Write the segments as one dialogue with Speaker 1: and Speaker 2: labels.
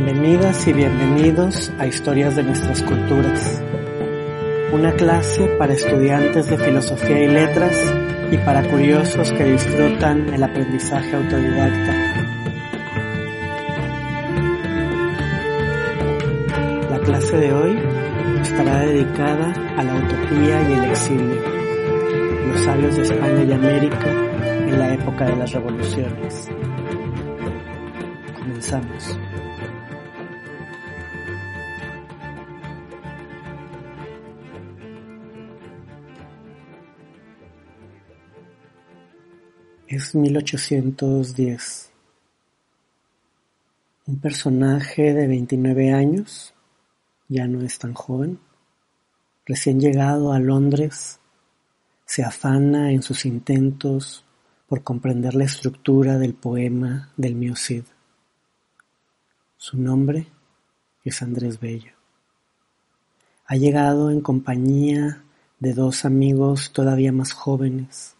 Speaker 1: Bienvenidas y bienvenidos a Historias de nuestras culturas, una clase para estudiantes de filosofía y letras y para curiosos que disfrutan el aprendizaje autodidacta. La clase de hoy estará dedicada a la utopía y el exilio, los sabios de España y América en la época de las revoluciones. Comenzamos. Es 1810. Un personaje de 29 años, ya no es tan joven, recién llegado a Londres, se afana en sus intentos por comprender la estructura del poema del mío Cid. Su nombre es Andrés Bello. Ha llegado en compañía de dos amigos todavía más jóvenes,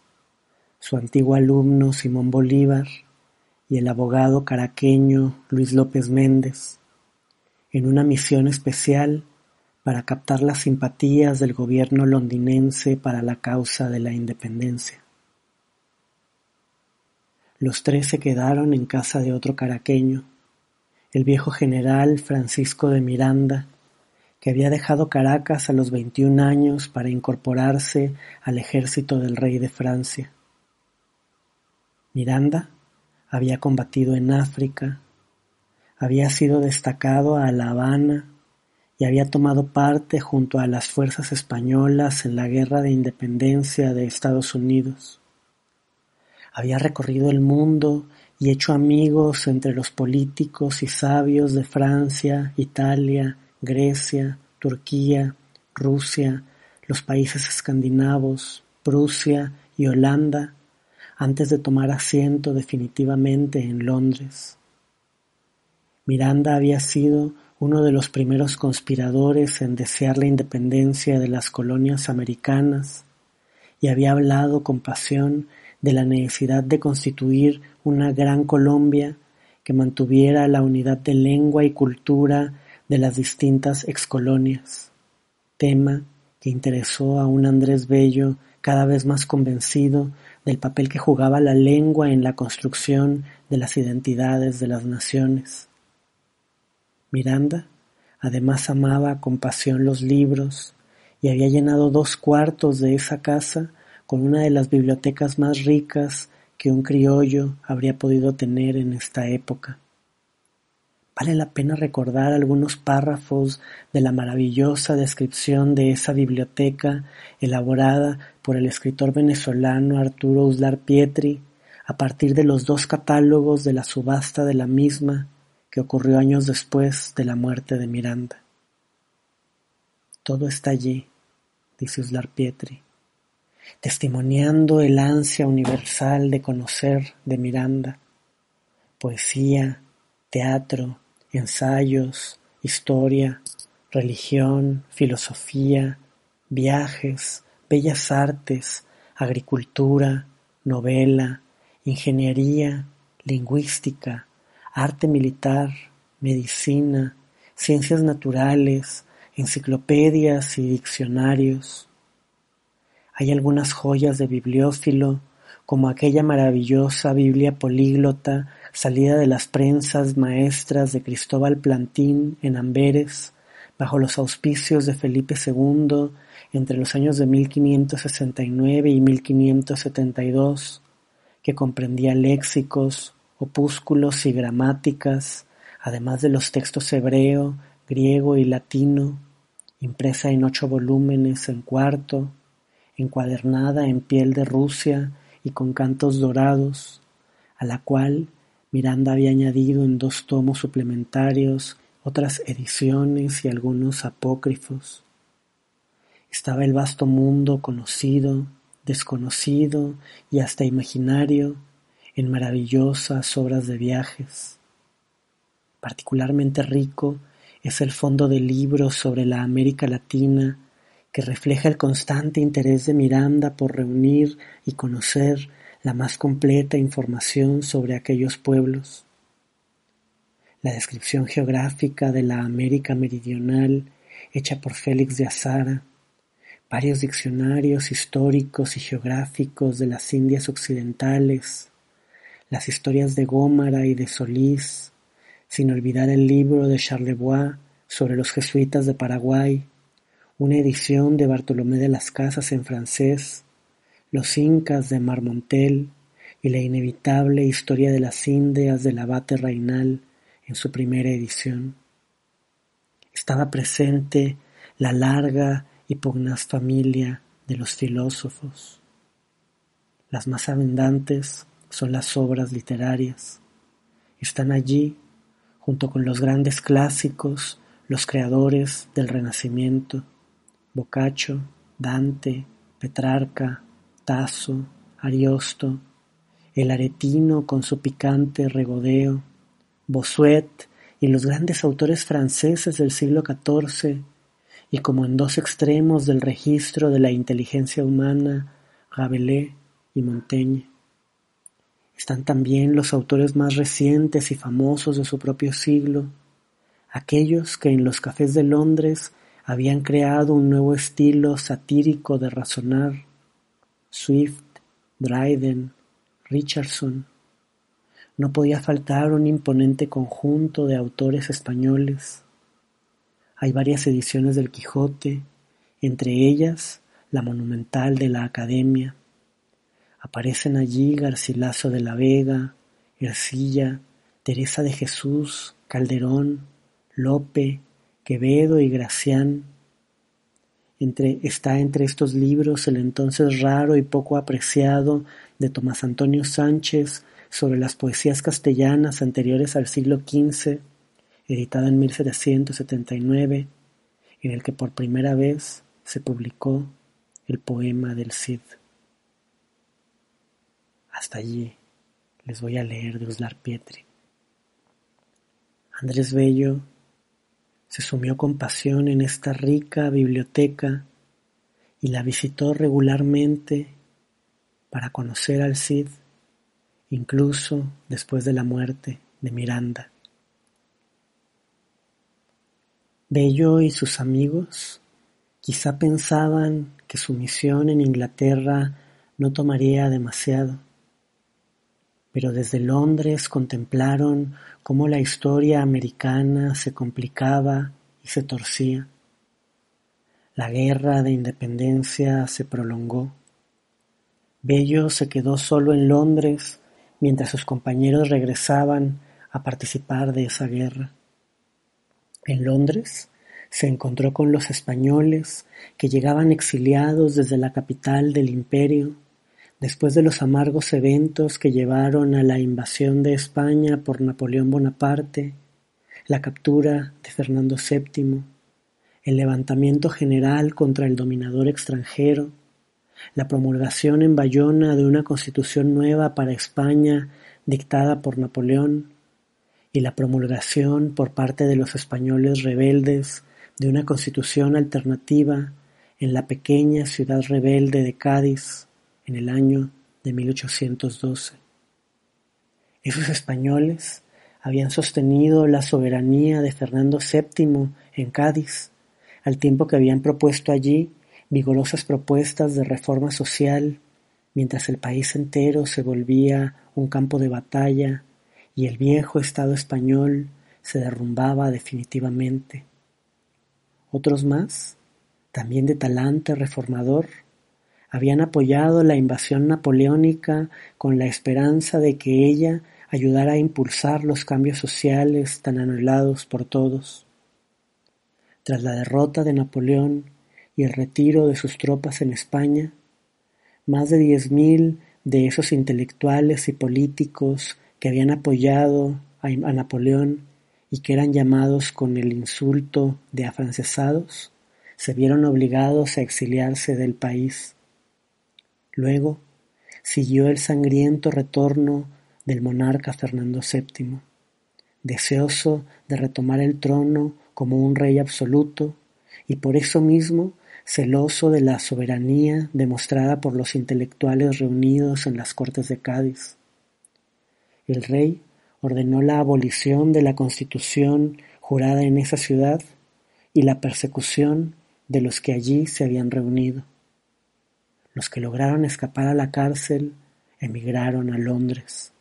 Speaker 1: su antiguo alumno Simón Bolívar y el abogado caraqueño Luis López Méndez, en una misión especial para captar las simpatías del gobierno londinense para la causa de la independencia. Los tres se quedaron en casa de otro caraqueño, el viejo general Francisco de Miranda, que había dejado Caracas a los 21 años para incorporarse al ejército del rey de Francia. Miranda había combatido en África, había sido destacado a La Habana y había tomado parte junto a las fuerzas españolas en la Guerra de Independencia de Estados Unidos. Había recorrido el mundo y hecho amigos entre los políticos y sabios de Francia, Italia, Grecia, Turquía, Rusia, los países escandinavos, Prusia y Holanda antes de tomar asiento definitivamente en Londres. Miranda había sido uno de los primeros conspiradores en desear la independencia de las colonias americanas y había hablado con pasión de la necesidad de constituir una gran Colombia que mantuviera la unidad de lengua y cultura de las distintas excolonias, tema que interesó a un Andrés Bello cada vez más convencido del papel que jugaba la lengua en la construcción de las identidades de las naciones. Miranda, además, amaba con pasión los libros y había llenado dos cuartos de esa casa con una de las bibliotecas más ricas que un criollo habría podido tener en esta época. Vale la pena recordar algunos párrafos de la maravillosa descripción de esa biblioteca elaborada por el escritor venezolano Arturo Uslar Pietri a partir de los dos catálogos de la subasta de la misma que ocurrió años después de la muerte de Miranda. Todo está allí, dice Uslar Pietri, testimoniando el ansia universal de conocer de Miranda, poesía, teatro, ensayos, historia, religión, filosofía, viajes, bellas artes, agricultura, novela, ingeniería, lingüística, arte militar, medicina, ciencias naturales, enciclopedias y diccionarios. Hay algunas joyas de bibliófilo, como aquella maravillosa Biblia políglota salida de las prensas maestras de Cristóbal Plantín en Amberes, bajo los auspicios de Felipe II entre los años de 1569 y 1572, que comprendía léxicos, opúsculos y gramáticas, además de los textos hebreo, griego y latino, impresa en ocho volúmenes en cuarto, encuadernada en piel de Rusia y con cantos dorados, a la cual Miranda había añadido en dos tomos suplementarios otras ediciones y algunos apócrifos. Estaba el vasto mundo conocido, desconocido y hasta imaginario en maravillosas obras de viajes. Particularmente rico es el fondo de libros sobre la América Latina que refleja el constante interés de Miranda por reunir y conocer la más completa información sobre aquellos pueblos. La descripción geográfica de la América Meridional hecha por Félix de Azara, varios diccionarios históricos y geográficos de las Indias Occidentales, las historias de Gómara y de Solís, sin olvidar el libro de Charlevoix sobre los jesuitas de Paraguay, una edición de Bartolomé de las Casas en francés, los incas de Marmontel y la inevitable historia de las Indias del abate Reinal en su primera edición. Estaba presente la larga y pugnaz familia de los filósofos. Las más abundantes son las obras literarias. Están allí, junto con los grandes clásicos, los creadores del Renacimiento, Boccaccio, Dante, Petrarca, Tasso, Ariosto, el aretino con su picante regodeo, Bossuet y los grandes autores franceses del siglo XIV, y como en dos extremos del registro de la inteligencia humana, Rabelais y Montaigne. Están también los autores más recientes y famosos de su propio siglo, aquellos que en los cafés de Londres habían creado un nuevo estilo satírico de razonar, Swift, Dryden, Richardson. No podía faltar un imponente conjunto de autores españoles. Hay varias ediciones del Quijote, entre ellas la monumental de la Academia. Aparecen allí Garcilaso de la Vega, Ercilla, Teresa de Jesús, Calderón, Lope, Quevedo y Gracián. Está entre estos libros el entonces raro y poco apreciado de Tomás Antonio Sánchez sobre las poesías castellanas anteriores al siglo XV, editada en 1779, en el que por primera vez se publicó el poema del Cid. Hasta allí les voy a leer de Uslar Pietri. Andrés Bello se sumió con pasión en esta rica biblioteca y la visitó regularmente para conocer al Cid, incluso después de la muerte de Miranda. Bello y sus amigos quizá pensaban que su misión en Inglaterra no tomaría demasiado, pero desde Londres contemplaron cómo la historia americana se complicaba y se torcía. La guerra de independencia se prolongó. Bello se quedó solo en Londres mientras sus compañeros regresaban a participar de esa guerra. En Londres se encontró con los españoles que llegaban exiliados desde la capital del imperio Después de los amargos eventos que llevaron a la invasión de España por Napoleón Bonaparte, la captura de Fernando VII, el levantamiento general contra el dominador extranjero, la promulgación en Bayona de una constitución nueva para España dictada por Napoleón y la promulgación por parte de los españoles rebeldes de una constitución alternativa en la pequeña ciudad rebelde de Cádiz, en el año de 1812. Esos españoles habían sostenido la soberanía de Fernando VII en Cádiz, al tiempo que habían propuesto allí vigorosas propuestas de reforma social, mientras el país entero se volvía un campo de batalla y el viejo Estado español se derrumbaba definitivamente. Otros más, también de talante reformador, habían apoyado la invasión napoleónica con la esperanza de que ella ayudara a impulsar los cambios sociales tan anhelados por todos. tras la derrota de Napoleón y el retiro de sus tropas en España, más de diez mil de esos intelectuales y políticos que habían apoyado a Napoleón y que eran llamados con el insulto de afrancesados, se vieron obligados a exiliarse del país. Luego siguió el sangriento retorno del monarca Fernando VII, deseoso de retomar el trono como un rey absoluto y por eso mismo celoso de la soberanía demostrada por los intelectuales reunidos en las Cortes de Cádiz. El rey ordenó la abolición de la Constitución jurada en esa ciudad y la persecución de los que allí se habían reunido. Los que lograron escapar a la cárcel emigraron a Londres.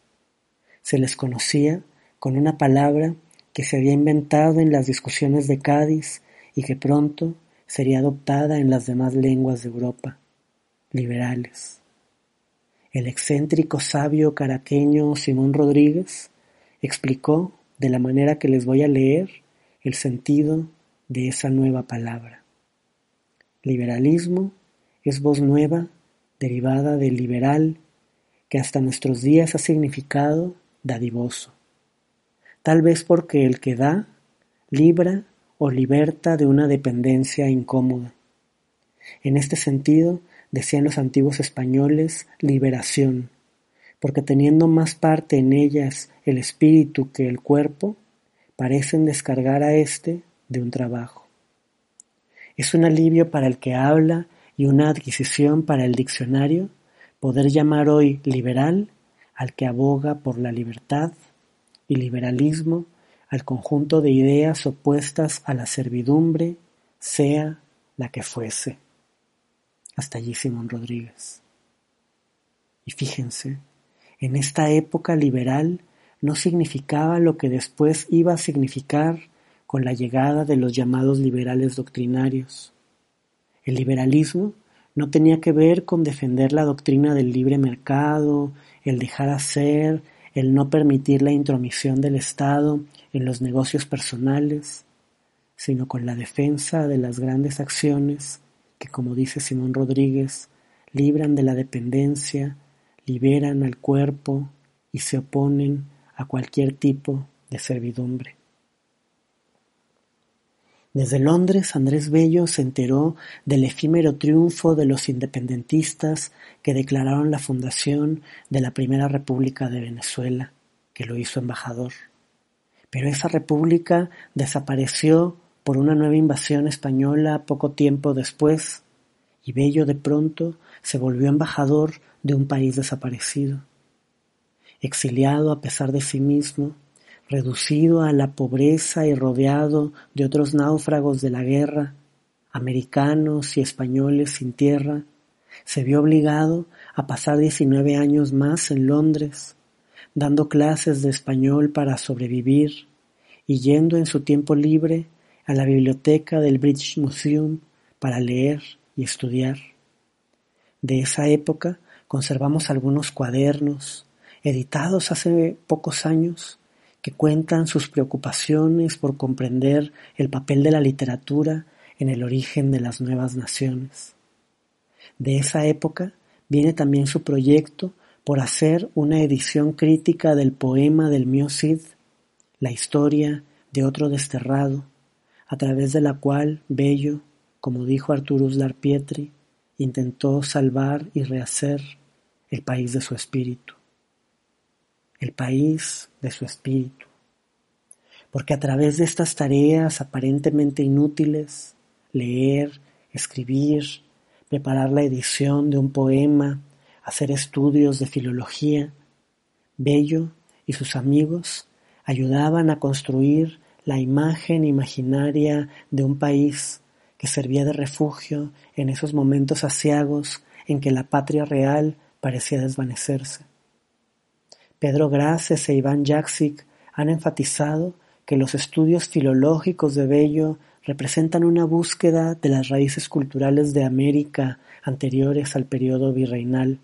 Speaker 1: Se les conocía con una palabra que se había inventado en las discusiones de Cádiz y que pronto sería adoptada en las demás lenguas de Europa, liberales. El excéntrico sabio caraqueño Simón Rodríguez explicó de la manera que les voy a leer el sentido de esa nueva palabra. Liberalismo es voz nueva derivada del liberal que hasta nuestros días ha significado dadivoso, tal vez porque el que da libra o liberta de una dependencia incómoda. En este sentido, decían los antiguos españoles, liberación, porque teniendo más parte en ellas el espíritu que el cuerpo, parecen descargar a éste de un trabajo. Es un alivio para el que habla y una adquisición para el diccionario poder llamar hoy liberal al que aboga por la libertad y liberalismo al conjunto de ideas opuestas a la servidumbre, sea la que fuese. Hasta allí Simón Rodríguez. Y fíjense, en esta época liberal no significaba lo que después iba a significar con la llegada de los llamados liberales doctrinarios. El liberalismo no tenía que ver con defender la doctrina del libre mercado, el dejar hacer, el no permitir la intromisión del Estado en los negocios personales, sino con la defensa de las grandes acciones que, como dice Simón Rodríguez, libran de la dependencia, liberan al cuerpo y se oponen a cualquier tipo de servidumbre. Desde Londres, Andrés Bello se enteró del efímero triunfo de los independentistas que declararon la fundación de la Primera República de Venezuela, que lo hizo embajador. Pero esa república desapareció por una nueva invasión española poco tiempo después, y Bello de pronto se volvió embajador de un país desaparecido. Exiliado a pesar de sí mismo, reducido a la pobreza y rodeado de otros náufragos de la guerra, americanos y españoles sin tierra, se vio obligado a pasar diecinueve años más en Londres, dando clases de español para sobrevivir y yendo en su tiempo libre a la biblioteca del British Museum para leer y estudiar. De esa época conservamos algunos cuadernos, editados hace pocos años, que cuentan sus preocupaciones por comprender el papel de la literatura en el origen de las nuevas naciones. De esa época viene también su proyecto por hacer una edición crítica del poema del Mio Cid, la historia de otro desterrado, a través de la cual Bello, como dijo Arturus Larpietri, intentó salvar y rehacer el país de su espíritu, el país de su espíritu. Porque a través de estas tareas aparentemente inútiles, leer, escribir, preparar la edición de un poema, hacer estudios de filología, Bello y sus amigos ayudaban a construir la imagen imaginaria de un país que servía de refugio en esos momentos asiagos en que la patria real parecía desvanecerse. Pedro Graces e Iván Jaksic han enfatizado que los estudios filológicos de Bello representan una búsqueda de las raíces culturales de América anteriores al periodo virreinal.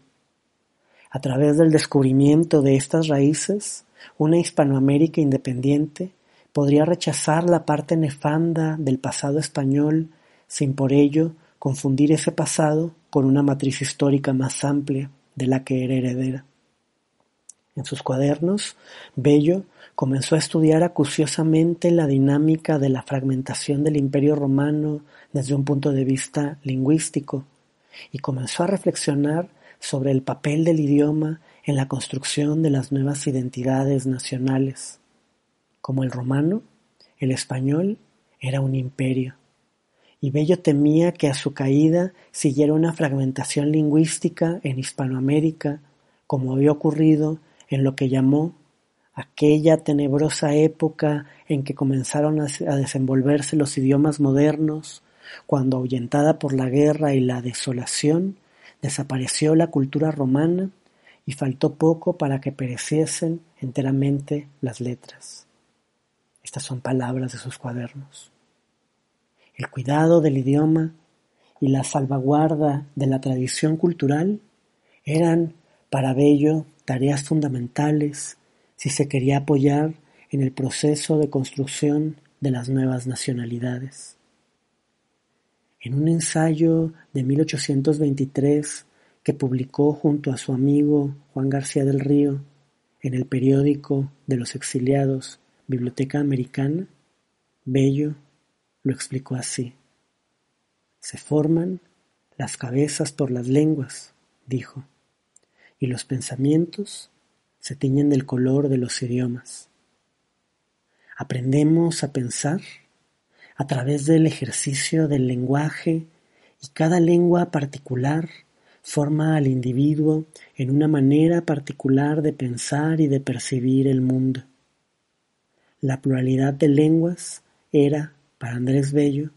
Speaker 1: A través del descubrimiento de estas raíces, una Hispanoamérica independiente podría rechazar la parte nefanda del pasado español sin por ello confundir ese pasado con una matriz histórica más amplia de la que era heredera. En sus cuadernos, Bello comenzó a estudiar acuciosamente la dinámica de la fragmentación del Imperio romano desde un punto de vista lingüístico y comenzó a reflexionar sobre el papel del idioma en la construcción de las nuevas identidades nacionales. Como el romano, el español era un imperio, y Bello temía que a su caída siguiera una fragmentación lingüística en Hispanoamérica, como había ocurrido en lo que llamó aquella tenebrosa época en que comenzaron a desenvolverse los idiomas modernos, cuando ahuyentada por la guerra y la desolación, desapareció la cultura romana y faltó poco para que pereciesen enteramente las letras. Estas son palabras de sus cuadernos. El cuidado del idioma y la salvaguarda de la tradición cultural eran para Bello tareas fundamentales si se quería apoyar en el proceso de construcción de las nuevas nacionalidades. En un ensayo de 1823 que publicó junto a su amigo Juan García del Río en el periódico de los exiliados Biblioteca Americana, Bello lo explicó así. Se forman las cabezas por las lenguas, dijo y los pensamientos se tiñen del color de los idiomas. Aprendemos a pensar a través del ejercicio del lenguaje y cada lengua particular forma al individuo en una manera particular de pensar y de percibir el mundo. La pluralidad de lenguas era, para Andrés Bello,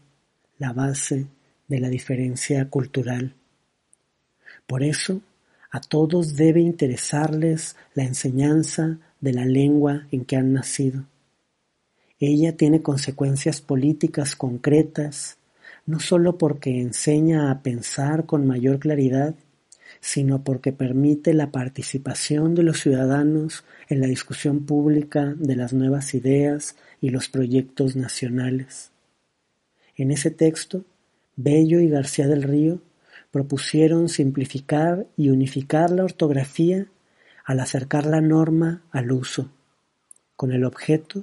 Speaker 1: la base de la diferencia cultural. Por eso, a todos debe interesarles la enseñanza de la lengua en que han nacido. Ella tiene consecuencias políticas concretas, no sólo porque enseña a pensar con mayor claridad, sino porque permite la participación de los ciudadanos en la discusión pública de las nuevas ideas y los proyectos nacionales. En ese texto, Bello y García del Río propusieron simplificar y unificar la ortografía al acercar la norma al uso, con el objeto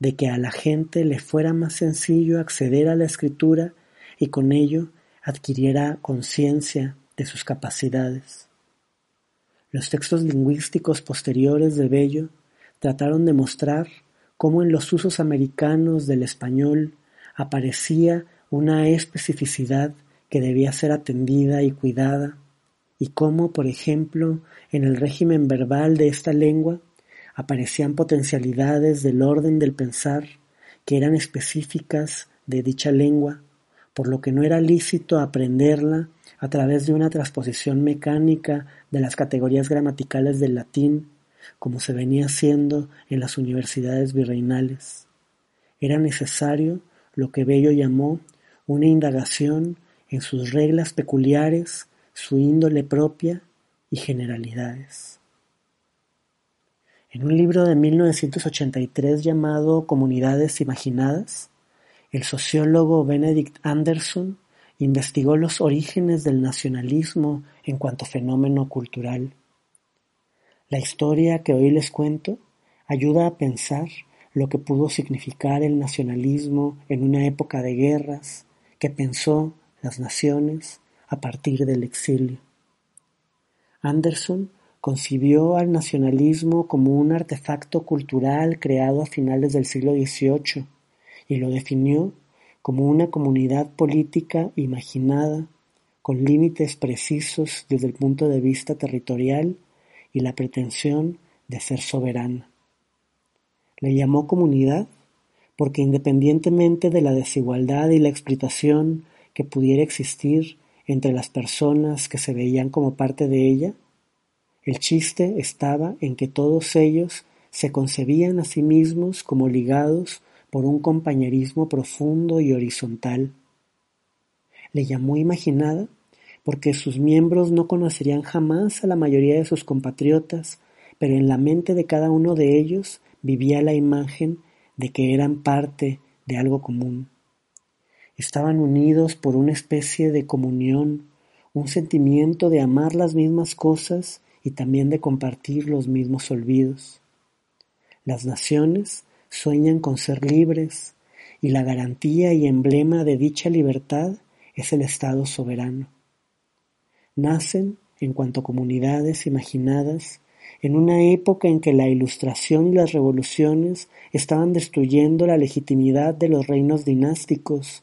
Speaker 1: de que a la gente le fuera más sencillo acceder a la escritura y con ello adquiriera conciencia de sus capacidades. Los textos lingüísticos posteriores de Bello trataron de mostrar cómo en los usos americanos del español aparecía una especificidad que debía ser atendida y cuidada, y cómo, por ejemplo, en el régimen verbal de esta lengua aparecían potencialidades del orden del pensar que eran específicas de dicha lengua, por lo que no era lícito aprenderla a través de una transposición mecánica de las categorías gramaticales del latín, como se venía haciendo en las universidades virreinales. Era necesario lo que Bello llamó una indagación en sus reglas peculiares, su índole propia y generalidades. En un libro de 1983 llamado Comunidades Imaginadas, el sociólogo Benedict Anderson investigó los orígenes del nacionalismo en cuanto fenómeno cultural. La historia que hoy les cuento ayuda a pensar lo que pudo significar el nacionalismo en una época de guerras que pensó las naciones a partir del exilio. Anderson concibió al nacionalismo como un artefacto cultural creado a finales del siglo XVIII y lo definió como una comunidad política imaginada con límites precisos desde el punto de vista territorial y la pretensión de ser soberana. Le llamó comunidad porque independientemente de la desigualdad y la explotación que pudiera existir entre las personas que se veían como parte de ella? El chiste estaba en que todos ellos se concebían a sí mismos como ligados por un compañerismo profundo y horizontal. Le llamó imaginada porque sus miembros no conocerían jamás a la mayoría de sus compatriotas, pero en la mente de cada uno de ellos vivía la imagen de que eran parte de algo común. Estaban unidos por una especie de comunión, un sentimiento de amar las mismas cosas y también de compartir los mismos olvidos. Las naciones sueñan con ser libres y la garantía y emblema de dicha libertad es el Estado soberano. Nacen en cuanto comunidades imaginadas en una época en que la ilustración y las revoluciones estaban destruyendo la legitimidad de los reinos dinásticos,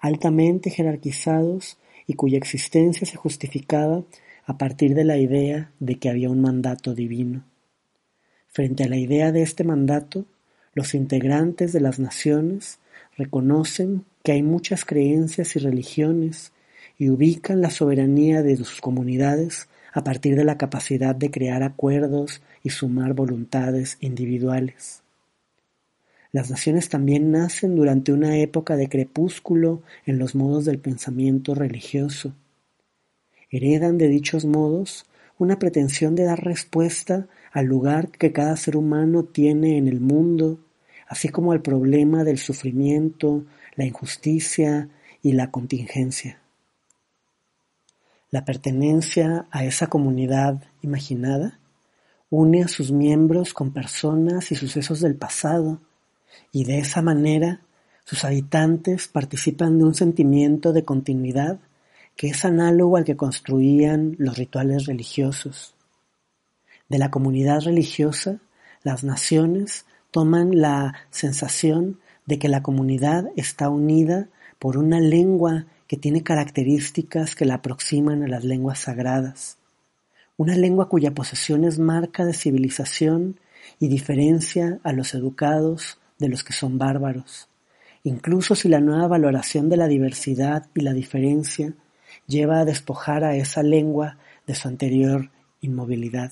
Speaker 1: altamente jerarquizados y cuya existencia se justificaba a partir de la idea de que había un mandato divino. Frente a la idea de este mandato, los integrantes de las naciones reconocen que hay muchas creencias y religiones y ubican la soberanía de sus comunidades a partir de la capacidad de crear acuerdos y sumar voluntades individuales. Las naciones también nacen durante una época de crepúsculo en los modos del pensamiento religioso. Heredan de dichos modos una pretensión de dar respuesta al lugar que cada ser humano tiene en el mundo, así como al problema del sufrimiento, la injusticia y la contingencia. La pertenencia a esa comunidad imaginada une a sus miembros con personas y sucesos del pasado, y de esa manera sus habitantes participan de un sentimiento de continuidad que es análogo al que construían los rituales religiosos. De la comunidad religiosa, las naciones toman la sensación de que la comunidad está unida por una lengua que tiene características que la aproximan a las lenguas sagradas, una lengua cuya posesión es marca de civilización y diferencia a los educados de los que son bárbaros, incluso si la nueva valoración de la diversidad y la diferencia lleva a despojar a esa lengua de su anterior inmovilidad.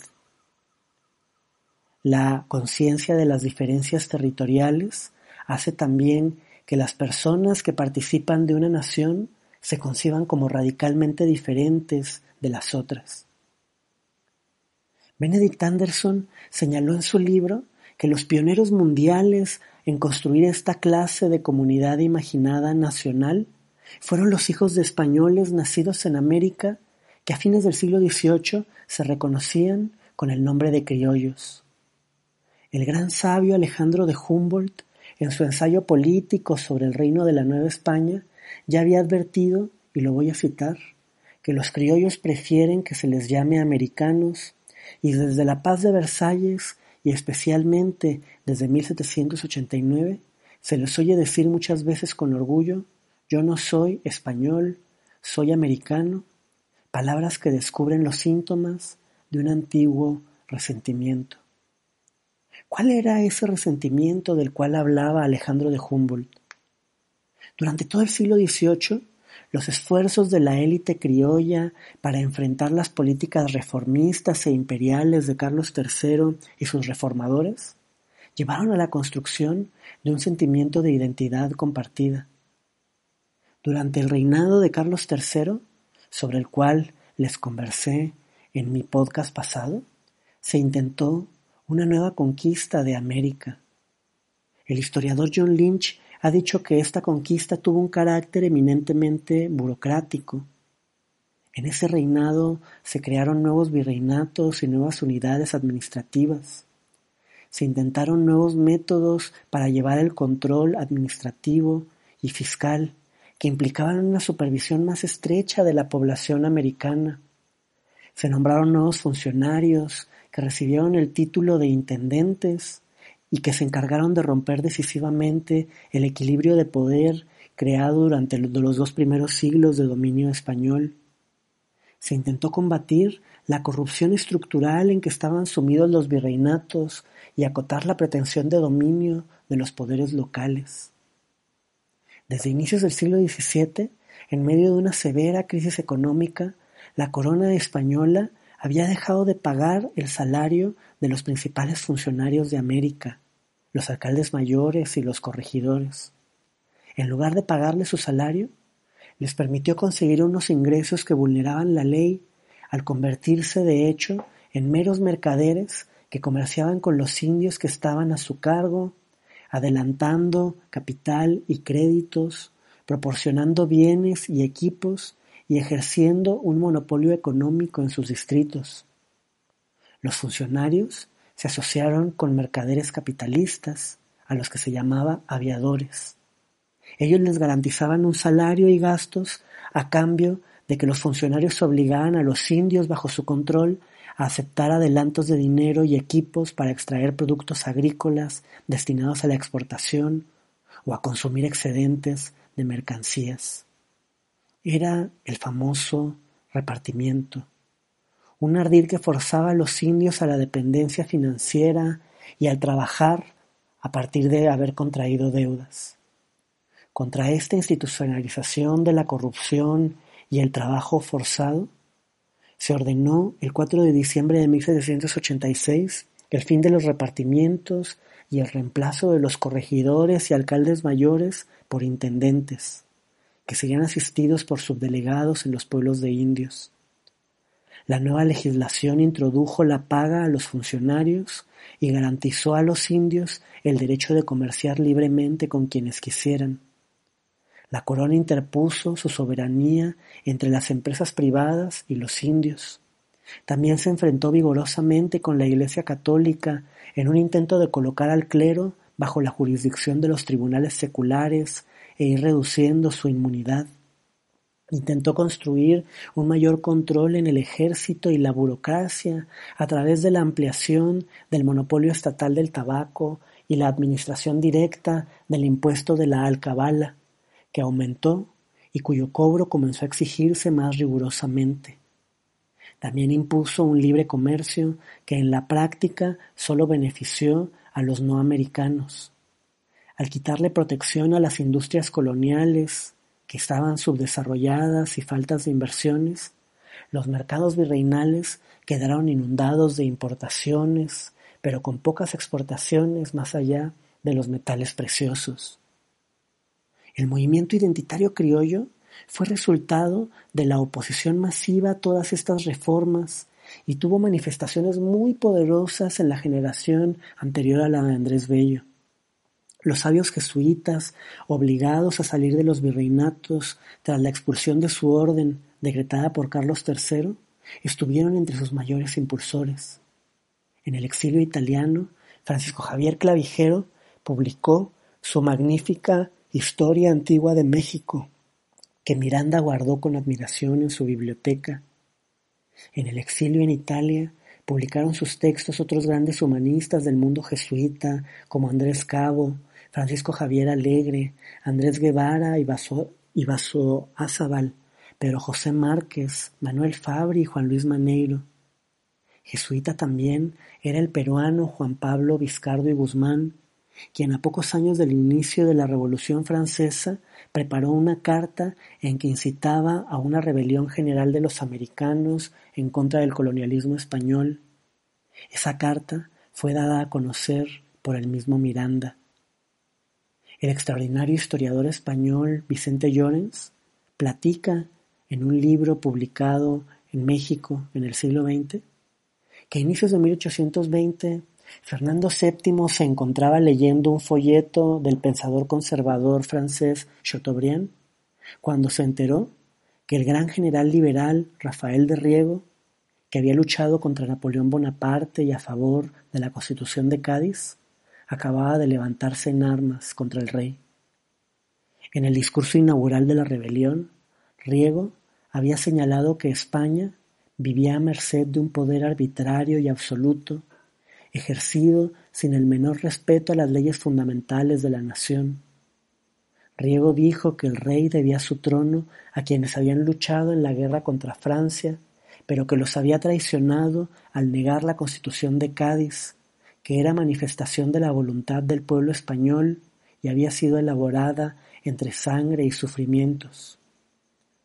Speaker 1: La conciencia de las diferencias territoriales hace también que las personas que participan de una nación se conciban como radicalmente diferentes de las otras. Benedict Anderson señaló en su libro que los pioneros mundiales en construir esta clase de comunidad imaginada nacional fueron los hijos de españoles nacidos en América que a fines del siglo XVIII se reconocían con el nombre de criollos. El gran sabio Alejandro de Humboldt, en su ensayo político sobre el reino de la Nueva España, ya había advertido, y lo voy a citar, que los criollos prefieren que se les llame americanos y desde la paz de Versalles y especialmente desde 1789 se les oye decir muchas veces con orgullo yo no soy español, soy americano, palabras que descubren los síntomas de un antiguo resentimiento. ¿Cuál era ese resentimiento del cual hablaba Alejandro de Humboldt? Durante todo el siglo XVIII, los esfuerzos de la élite criolla para enfrentar las políticas reformistas e imperiales de Carlos III y sus reformadores llevaron a la construcción de un sentimiento de identidad compartida. Durante el reinado de Carlos III, sobre el cual les conversé en mi podcast pasado, se intentó una nueva conquista de América. El historiador John Lynch ha dicho que esta conquista tuvo un carácter eminentemente burocrático. En ese reinado se crearon nuevos virreinatos y nuevas unidades administrativas. Se intentaron nuevos métodos para llevar el control administrativo y fiscal que implicaban una supervisión más estrecha de la población americana. Se nombraron nuevos funcionarios que recibieron el título de intendentes y que se encargaron de romper decisivamente el equilibrio de poder creado durante los dos primeros siglos de dominio español. Se intentó combatir la corrupción estructural en que estaban sumidos los virreinatos y acotar la pretensión de dominio de los poderes locales. Desde inicios del siglo XVII, en medio de una severa crisis económica, la corona española había dejado de pagar el salario de los principales funcionarios de América, los alcaldes mayores y los corregidores. En lugar de pagarles su salario, les permitió conseguir unos ingresos que vulneraban la ley al convertirse de hecho en meros mercaderes que comerciaban con los indios que estaban a su cargo, adelantando capital y créditos, proporcionando bienes y equipos y ejerciendo un monopolio económico en sus distritos. Los funcionarios se asociaron con mercaderes capitalistas, a los que se llamaba aviadores. Ellos les garantizaban un salario y gastos a cambio de que los funcionarios obligaban a los indios bajo su control a aceptar adelantos de dinero y equipos para extraer productos agrícolas destinados a la exportación o a consumir excedentes de mercancías. Era el famoso repartimiento, un ardid que forzaba a los indios a la dependencia financiera y al trabajar a partir de haber contraído deudas. Contra esta institucionalización de la corrupción y el trabajo forzado, se ordenó el 4 de diciembre de 1786 el fin de los repartimientos y el reemplazo de los corregidores y alcaldes mayores por intendentes, que serían asistidos por subdelegados en los pueblos de indios. La nueva legislación introdujo la paga a los funcionarios y garantizó a los indios el derecho de comerciar libremente con quienes quisieran. La corona interpuso su soberanía entre las empresas privadas y los indios. También se enfrentó vigorosamente con la Iglesia católica en un intento de colocar al clero bajo la jurisdicción de los tribunales seculares e ir reduciendo su inmunidad. Intentó construir un mayor control en el ejército y la burocracia a través de la ampliación del monopolio estatal del tabaco y la administración directa del impuesto de la alcabala, que aumentó y cuyo cobro comenzó a exigirse más rigurosamente. También impuso un libre comercio que en la práctica solo benefició a los no americanos. Al quitarle protección a las industrias coloniales, que estaban subdesarrolladas y faltas de inversiones, los mercados virreinales quedaron inundados de importaciones, pero con pocas exportaciones más allá de los metales preciosos. El movimiento identitario criollo fue resultado de la oposición masiva a todas estas reformas y tuvo manifestaciones muy poderosas en la generación anterior a la de Andrés Bello. Los sabios jesuitas, obligados a salir de los virreinatos tras la expulsión de su orden decretada por Carlos III, estuvieron entre sus mayores impulsores. En el exilio italiano, Francisco Javier Clavijero publicó su magnífica Historia Antigua de México, que Miranda guardó con admiración en su biblioteca. En el exilio en Italia, publicaron sus textos otros grandes humanistas del mundo jesuita, como Andrés Cabo, Francisco Javier Alegre, Andrés Guevara y Vaso Azabal, Pedro José Márquez, Manuel Fabri y Juan Luis Maneiro. Jesuita también era el peruano Juan Pablo Vizcardo y Guzmán, quien a pocos años del inicio de la Revolución Francesa preparó una carta en que incitaba a una rebelión general de los americanos en contra del colonialismo español. Esa carta fue dada a conocer por el mismo Miranda. El extraordinario historiador español Vicente Llorens platica en un libro publicado en México en el siglo XX que a inicios de 1820 Fernando VII se encontraba leyendo un folleto del pensador conservador francés Chateaubriand cuando se enteró que el gran general liberal Rafael de Riego, que había luchado contra Napoleón Bonaparte y a favor de la Constitución de Cádiz, acababa de levantarse en armas contra el rey. En el discurso inaugural de la rebelión, Riego había señalado que España vivía a merced de un poder arbitrario y absoluto, ejercido sin el menor respeto a las leyes fundamentales de la nación. Riego dijo que el rey debía su trono a quienes habían luchado en la guerra contra Francia, pero que los había traicionado al negar la constitución de Cádiz que era manifestación de la voluntad del pueblo español y había sido elaborada entre sangre y sufrimientos.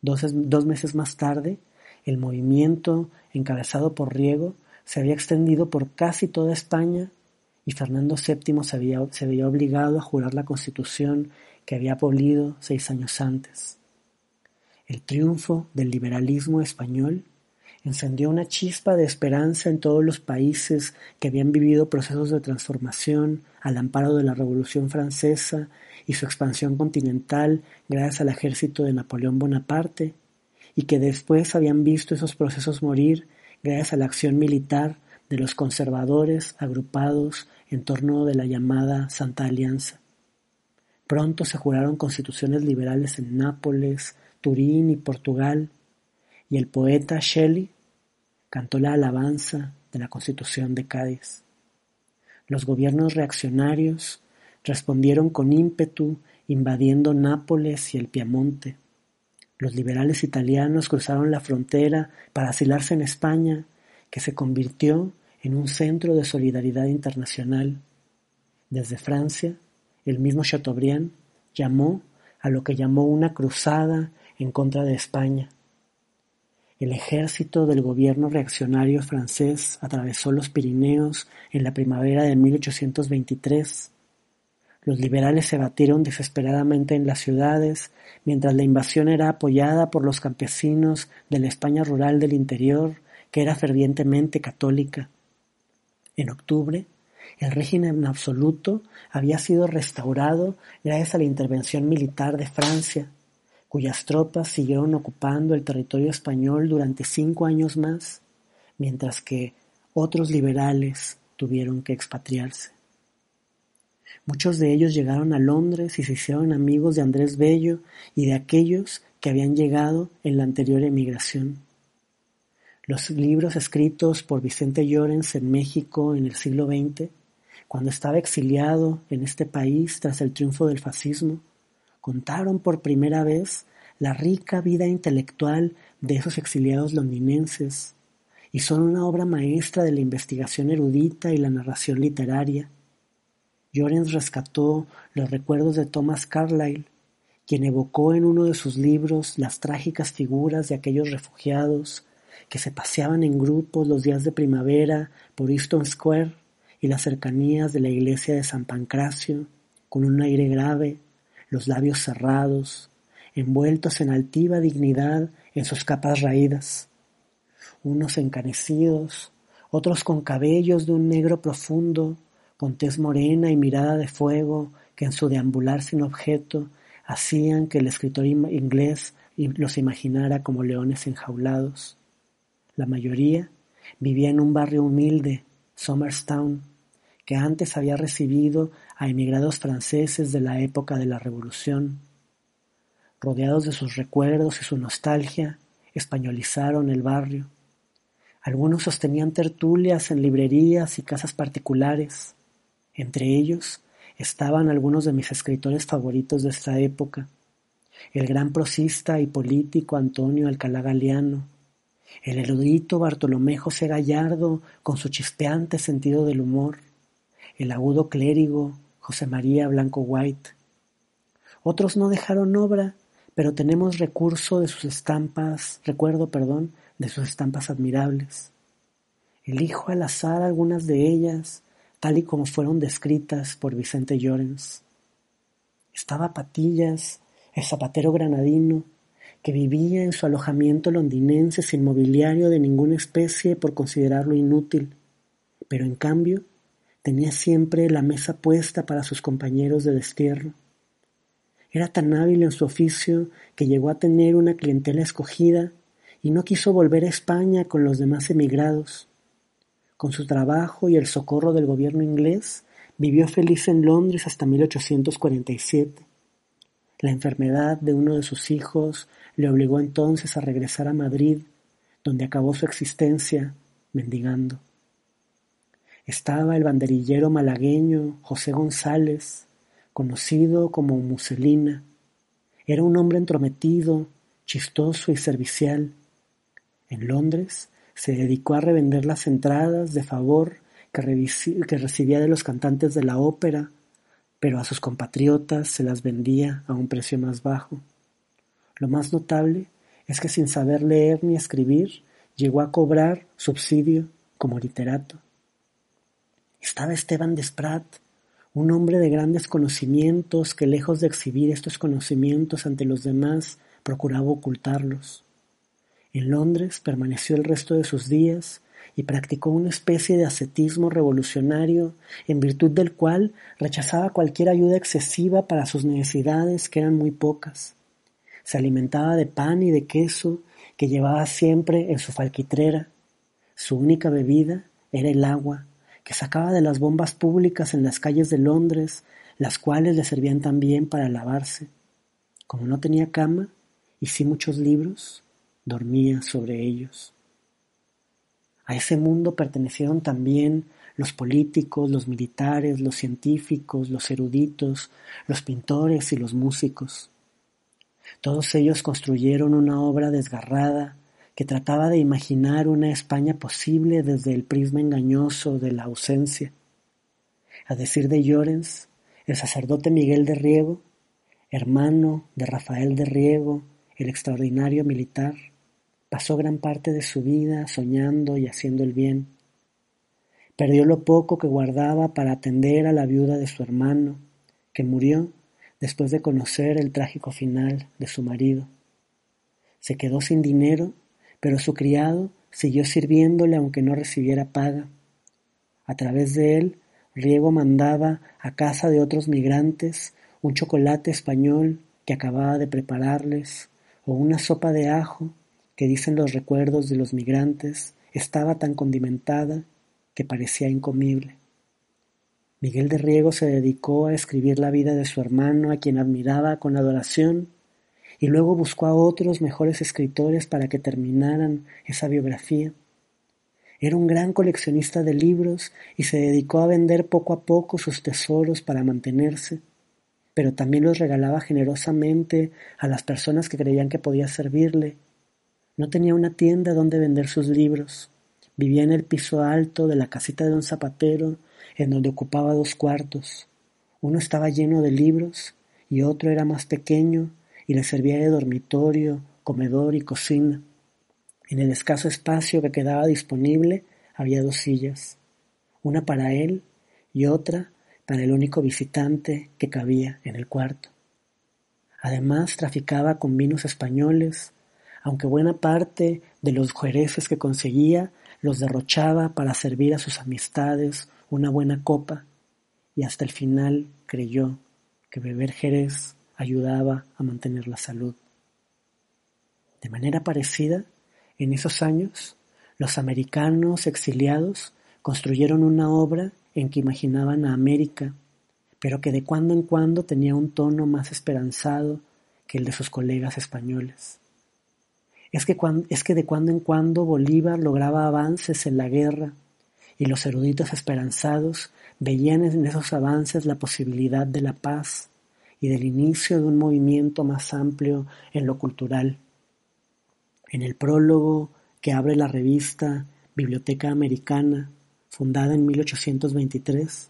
Speaker 1: Dos, meses más tarde, el movimiento, encabezado por Riego, se había extendido por casi toda España y Fernando VII se, había, se veía obligado a jurar la constitución que había abolido seis años antes. El triunfo del liberalismo español encendió una chispa de esperanza en todos los países que habían vivido procesos de transformación al amparo de la Revolución Francesa y su expansión continental gracias al ejército de Napoleón Bonaparte, y que después habían visto esos procesos morir gracias a la acción militar de los conservadores agrupados en torno de la llamada Santa Alianza. Pronto se juraron constituciones liberales en Nápoles, Turín y Portugal, y el poeta Shelley cantó la alabanza de la Constitución de Cádiz. Los gobiernos reaccionarios respondieron con ímpetu invadiendo Nápoles y el Piamonte. Los liberales italianos cruzaron la frontera para asilarse en España, que se convirtió en un centro de solidaridad internacional. Desde Francia, el mismo Chateaubriand llamó a lo que llamó una cruzada en contra de España. El ejército del gobierno reaccionario francés atravesó los Pirineos en la primavera de 1823. Los liberales se batieron desesperadamente en las ciudades, mientras la invasión era apoyada por los campesinos de la España rural del interior, que era fervientemente católica. En octubre, el régimen absoluto había sido restaurado gracias a la intervención militar de Francia, cuyas tropas siguieron ocupando el territorio español durante cinco años más, mientras que otros liberales tuvieron que expatriarse. Muchos de ellos llegaron a Londres y se hicieron amigos de Andrés Bello y de aquellos que habían llegado en la anterior emigración. Los libros escritos por Vicente Llorens en México en el siglo XX, cuando estaba exiliado en este país tras el triunfo del fascismo, contaron por primera vez la rica vida intelectual de esos exiliados londinenses y son una obra maestra de la investigación erudita y la narración literaria. Llorens rescató los recuerdos de Thomas Carlyle, quien evocó en uno de sus libros las trágicas figuras de aquellos refugiados que se paseaban en grupos los días de primavera por Easton Square y las cercanías de la iglesia de San Pancracio, con un aire grave, los labios cerrados, envueltos en altiva dignidad en sus capas raídas, unos encanecidos, otros con cabellos de un negro profundo, con tez morena y mirada de fuego que en su deambular sin objeto hacían que el escritor inglés los imaginara como leones enjaulados. La mayoría vivía en un barrio humilde, Somerstown, que antes había recibido a emigrados franceses de la época de la Revolución. Rodeados de sus recuerdos y su nostalgia, españolizaron el barrio. Algunos sostenían tertulias en librerías y casas particulares. Entre ellos estaban algunos de mis escritores favoritos de esta época. El gran prosista y político Antonio Alcalá Galeano, el erudito Bartolomé José Gallardo con su chispeante sentido del humor, el agudo clérigo José María Blanco White. Otros no dejaron obra, pero tenemos recurso de sus estampas, recuerdo, perdón, de sus estampas admirables. Elijo al azar algunas de ellas, tal y como fueron descritas por Vicente Llorens. Estaba Patillas, el zapatero granadino, que vivía en su alojamiento londinense sin mobiliario de ninguna especie por considerarlo inútil, pero en cambio Tenía siempre la mesa puesta para sus compañeros de destierro. Era tan hábil en su oficio que llegó a tener una clientela escogida y no quiso volver a España con los demás emigrados. Con su trabajo y el socorro del gobierno inglés, vivió feliz en Londres hasta 1847. La enfermedad de uno de sus hijos le obligó entonces a regresar a Madrid, donde acabó su existencia mendigando. Estaba el banderillero malagueño José González, conocido como Muselina. Era un hombre entrometido, chistoso y servicial. En Londres se dedicó a revender las entradas de favor que, que recibía de los cantantes de la ópera, pero a sus compatriotas se las vendía a un precio más bajo. Lo más notable es que sin saber leer ni escribir, llegó a cobrar subsidio como literato. Estaba Esteban Desprat, un hombre de grandes conocimientos que lejos de exhibir estos conocimientos ante los demás, procuraba ocultarlos. En Londres permaneció el resto de sus días y practicó una especie de ascetismo revolucionario en virtud del cual rechazaba cualquier ayuda excesiva para sus necesidades que eran muy pocas. Se alimentaba de pan y de queso que llevaba siempre en su falquitrera. Su única bebida era el agua que sacaba de las bombas públicas en las calles de Londres, las cuales le servían también para lavarse. Como no tenía cama y sí muchos libros, dormía sobre ellos. A ese mundo pertenecieron también los políticos, los militares, los científicos, los eruditos, los pintores y los músicos. Todos ellos construyeron una obra desgarrada que trataba de imaginar una España posible desde el prisma engañoso de la ausencia. A decir de Llorens, el sacerdote Miguel de Riego, hermano de Rafael de Riego, el extraordinario militar, Pasó gran parte de su vida soñando y haciendo el bien. Perdió lo poco que guardaba para atender a la viuda de su hermano, que murió después de conocer el trágico final de su marido. Se quedó sin dinero, pero su criado siguió sirviéndole aunque no recibiera paga. A través de él, Riego mandaba a casa de otros migrantes un chocolate español que acababa de prepararles, o una sopa de ajo que dicen los recuerdos de los migrantes, estaba tan condimentada que parecía incomible. Miguel de Riego se dedicó a escribir la vida de su hermano, a quien admiraba con adoración, y luego buscó a otros mejores escritores para que terminaran esa biografía. Era un gran coleccionista de libros y se dedicó a vender poco a poco sus tesoros para mantenerse, pero también los regalaba generosamente a las personas que creían que podía servirle no tenía una tienda donde vender sus libros. Vivía en el piso alto de la casita de un zapatero, en donde ocupaba dos cuartos. Uno estaba lleno de libros y otro era más pequeño y le servía de dormitorio, comedor y cocina. En el escaso espacio que quedaba disponible había dos sillas, una para él y otra para el único visitante que cabía en el cuarto. Además traficaba con vinos españoles, aunque buena parte de los jereces que conseguía los derrochaba para servir a sus amistades una buena copa, y hasta el final creyó que beber jerez ayudaba a mantener la salud. De manera parecida, en esos años, los americanos exiliados construyeron una obra en que imaginaban a América, pero que de cuando en cuando tenía un tono más esperanzado que el de sus colegas españoles es que, es que de cuando en cuando Bolívar lograba avances en la guerra y los eruditos esperanzados veían en esos avances la posibilidad de la paz y del inicio de un movimiento más amplio en lo cultural. En el prólogo que abre la revista Biblioteca Americana, fundada en 1823,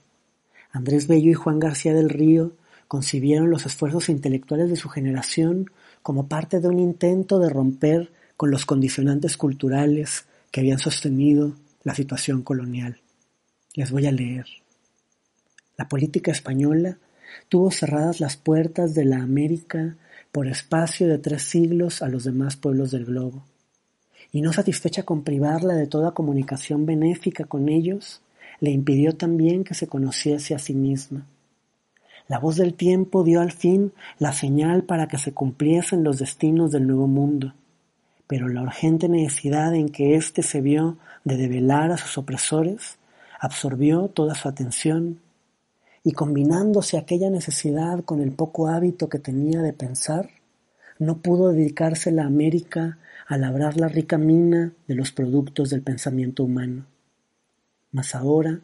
Speaker 1: Andrés Bello y Juan García del Río concibieron los esfuerzos intelectuales de su generación como parte de un intento de romper con los condicionantes culturales que habían sostenido la situación colonial. Les voy a leer. La política española tuvo cerradas las puertas de la América por espacio de tres siglos a los demás pueblos del globo, y no satisfecha con privarla de toda comunicación benéfica con ellos, le impidió también que se conociese a sí misma. La voz del tiempo dio al fin la señal para que se cumpliesen los destinos del nuevo mundo, pero la urgente necesidad en que éste se vio de develar a sus opresores absorbió toda su atención, y combinándose aquella necesidad con el poco hábito que tenía de pensar, no pudo dedicarse la América a labrar la rica mina de los productos del pensamiento humano. Mas ahora,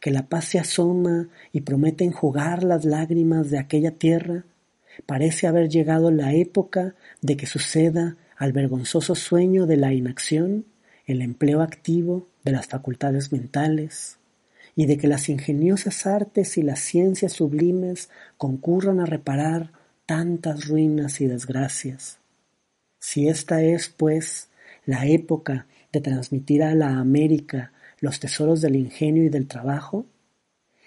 Speaker 1: que la paz se asoma y promete enjugar las lágrimas de aquella tierra, parece haber llegado la época de que suceda al vergonzoso sueño de la inacción el empleo activo de las facultades mentales, y de que las ingeniosas artes y las ciencias sublimes concurran a reparar tantas ruinas y desgracias. Si esta es, pues, la época de transmitir a la América los tesoros del ingenio y del trabajo?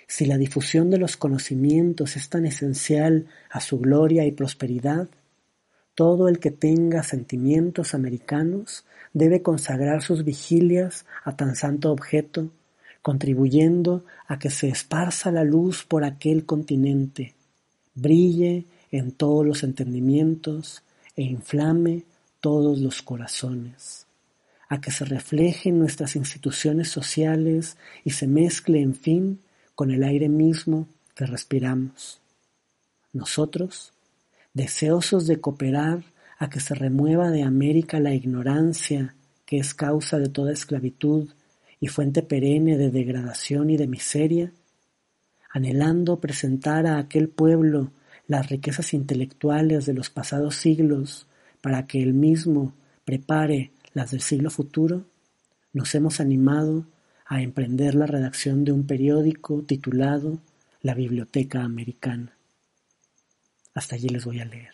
Speaker 1: Si la difusión de los conocimientos es tan esencial a su gloria y prosperidad, todo el que tenga sentimientos americanos debe consagrar sus vigilias a tan santo objeto, contribuyendo a que se esparza la luz por aquel continente, brille en todos los entendimientos e inflame todos los corazones, a que se refleje en nuestras instituciones sociales y se mezcle, en fin, con el aire mismo que respiramos. Nosotros, deseosos de cooperar a que se remueva de América la ignorancia que es causa de toda esclavitud y fuente perenne de degradación y de miseria, anhelando presentar a aquel pueblo las riquezas intelectuales de los pasados siglos para que él mismo prepare las del siglo futuro, nos hemos animado a emprender la redacción de un periódico titulado La Biblioteca Americana. Hasta allí les voy a leer.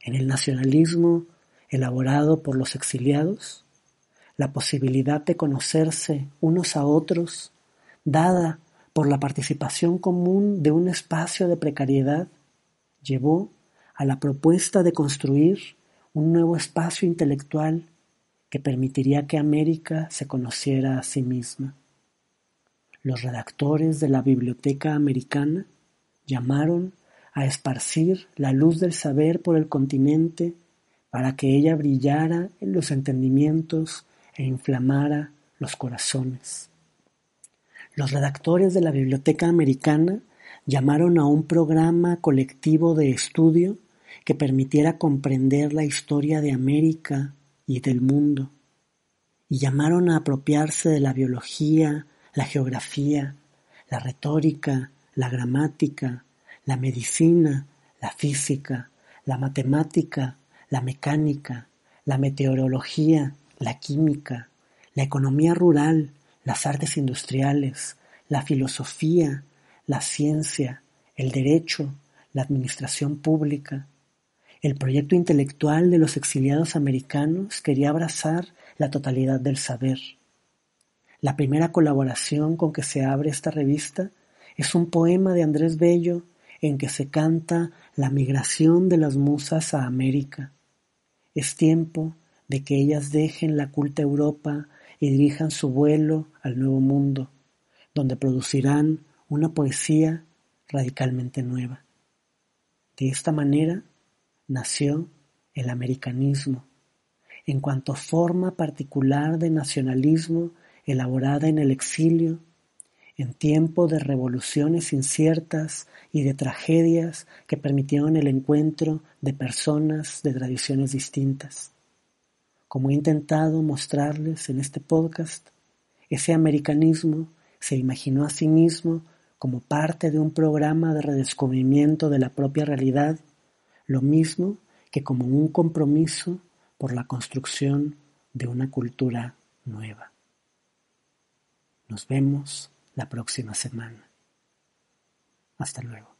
Speaker 1: En el nacionalismo elaborado por los exiliados, la posibilidad de conocerse unos a otros, dada por la participación común de un espacio de precariedad, llevó a la propuesta de construir un nuevo espacio intelectual que permitiría que América se conociera a sí misma. Los redactores de la Biblioteca Americana llamaron a esparcir la luz del saber por el continente para que ella brillara en los entendimientos e inflamara los corazones. Los redactores de la Biblioteca Americana llamaron a un programa colectivo de estudio que permitiera comprender la historia de América y del mundo, y llamaron a apropiarse de la biología, la geografía, la retórica, la gramática, la medicina, la física, la matemática, la mecánica, la meteorología, la química, la economía rural, las artes industriales, la filosofía, la ciencia, el derecho, la administración pública. El proyecto intelectual de los exiliados americanos quería abrazar la totalidad del saber. La primera colaboración con que se abre esta revista es un poema de Andrés Bello en que se canta la migración de las musas a América. Es tiempo de que ellas dejen la culta Europa y dirijan su vuelo al nuevo mundo, donde producirán una poesía radicalmente nueva. De esta manera nació el americanismo, en cuanto forma particular de nacionalismo elaborada en el exilio en tiempo de revoluciones inciertas y de tragedias que permitieron el encuentro de personas de tradiciones distintas. Como he intentado mostrarles en este podcast, ese americanismo se imaginó a sí mismo como parte de un programa de redescubrimiento de la propia realidad, lo mismo que como un compromiso por la construcción de una cultura nueva. Nos vemos la próxima semana. Hasta luego.